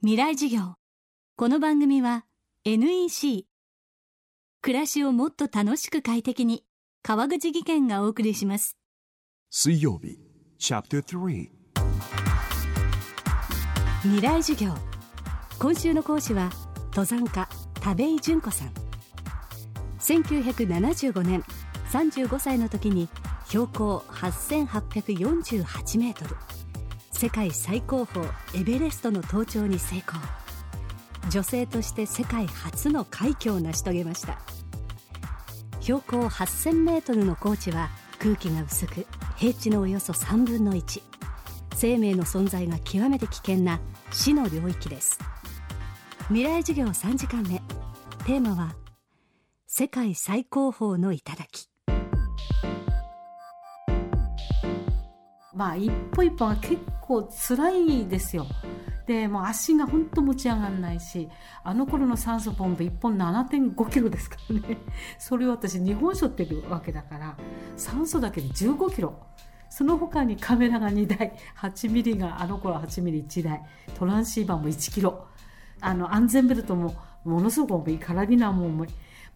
未来授業。この番組は NEC 暮らしをもっと楽しく快適に。川口義賢がお送りします。水曜日チャプター3未来授業。今週の講師は登山家田部井純子さん。1975年35歳の時に標高8848メートル世界最高峰エベレストの登頂に成功。女性として世界初の快挙を成し遂げました。標高8000メートルの高地は空気が薄く平地のおよそ3分の1生命の存在が極めて危険な死の領域です。未来授業3時間目。テーマは世界最高峰の頂。まあ一歩一歩が結構辛いですよ。でもう足が本当持ち上がらないしあの頃の酸素ポンプ1本7.5キロですからね。それを私日本背負ってるわけだから酸素だけで15キロ。その他にカメラが2台8ミリがあの頃は8ミリ1台。トランシーバーも1キロ。あの安全ベルトもものすごく重い。カラビナも重い。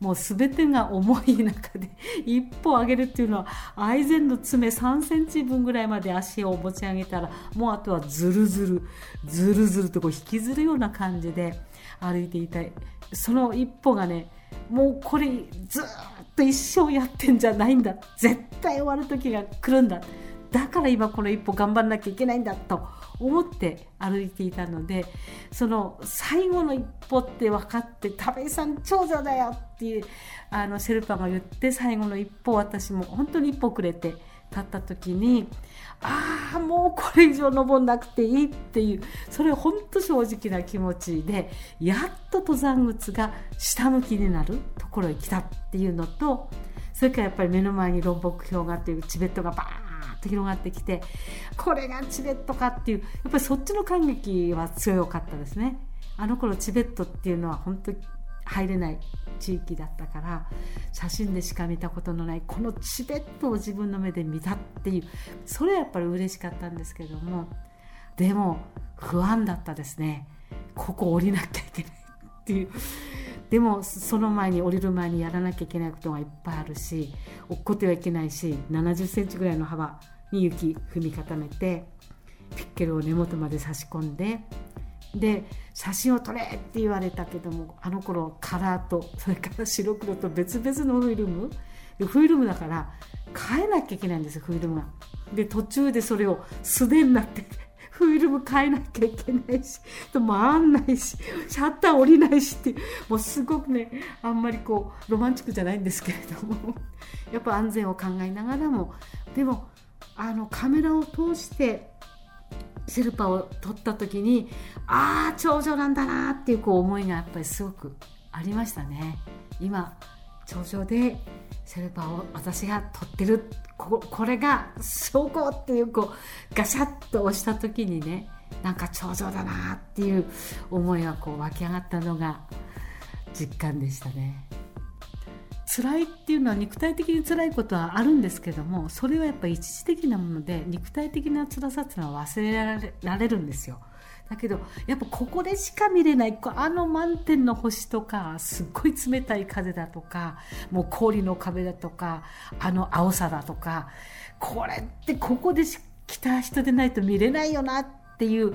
もう全てが重い中で一歩上げるっていうのはアイゼンの爪3センチ分ぐらいまで足を持ち上げたらもうあとはズルズルズルズルとこう引きずるような感じで歩いていたい。その一歩がねもうこれずっと一生やってんじゃないんだ。絶対終わる時が来るんだ。だから今この一歩頑張んなきゃいけないんだと思って歩いていたのでその最後の一歩って分かって「田部井さん長女だよ」っていうあのセルパが言って最後の一歩私も本当に一歩くれて立った時にああもうこれ以上登んなくていいっていうそれ本当正直な気持ちでやっと登山靴が下向きになるところへ来たっていうのとそれからやっぱり目の前にロンボク氷河っていうチベットがバーンと広がってきてこれがチベットかっていうやっぱりそっちの感激は強かったですね。あの頃チベットっていうのは本当に入れない地域だったから写真でしか見たことのないこのチベットを自分の目で見たっていうそれはやっぱり嬉しかったんですけどもでも不安だったですね。ここ降りなきゃいけないっていう。でもその前に降りる前にやらなきゃいけないことがいっぱいあるし落っこってはいけないし7 0センチぐらいの幅に雪踏み固めてピッケルを根元まで差し込んでで写真を撮れって言われたけどもあの頃カラーとそれから白黒と別々のフィルムフィルムだから変えなきゃいけないんですよフィルムが。で途中でそれを素手になってフィルム変えなきゃいけないし回んないしシャッター降りないしってもうすごくねあんまりこうロマンチックじゃないんですけれども。やっぱ安全を考えながらも。でもあのカメラを通してシェルパを撮った時にああ長女なんだなっていうこう思いがやっぱりすごくありましたね。今頂上でシェルパを私が撮ってるここれが証拠っていうこうガシャッと押した時にねなんか頂上だなっていう思いがこう湧き上がったのが実感でしたね。辛いっていうのは肉体的に辛いことはあるんですけどもそれはやっぱ一時的なもので肉体的な辛さっていうのは忘れられるんですよ。だけどやっぱここでしか見れないあの満天の星とかすっごい冷たい風だとかもう氷の壁だとかあの青さだとかこれってここで来た人でないと見れないよなっていう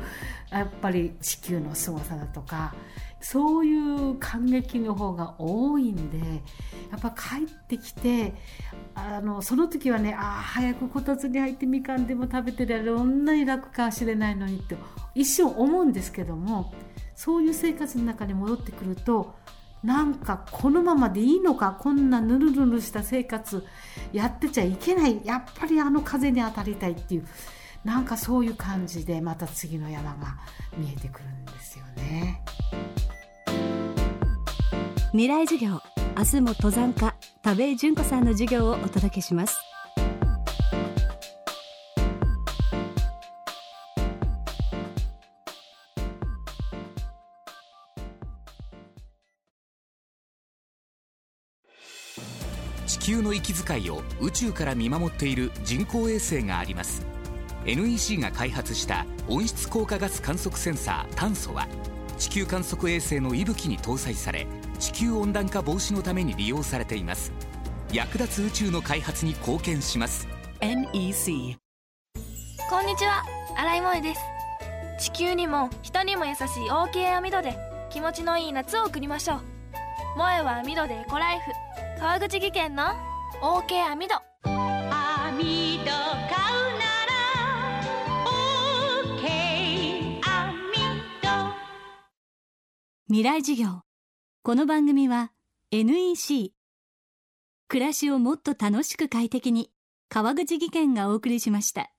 やっぱり地球の凄さだとかそういう感激の方が多いんでやっぱ帰ってきてあのその時はねああ早くこたつに入ってみかんでも食べてりゃどんなに楽かもしれないのにって一瞬思うんですけどもそういう生活の中に戻ってくるとなんかこのままでいいのかこんなぬるぬるした生活やってちゃいけないやっぱりあの風に当たりたいっていうなんかそういう感じでまた次の山が見えてくるんですよね。未来授業明日も登山家田部井純子さんの授業をお届けします。地球の息遣いを宇宙から見守っている人工衛星があります。NEC が開発した温室効果ガス観測センサー炭素は地球観測衛星の息吹に搭載され地球温暖化防止のために利用されています。役立つ宇宙の開発に貢献します。NEC こんにちは。新井萌です。地球にも人にも優しい OK 網戸で気持ちのいい夏を送りましょう。萌えは網戸でエコライフ。川口技研の OK 網戸。網戸買うなら OK 網戸。未来授業この番組は NEC 暮らしをもっと楽しく快適に川口技研がお送りしました。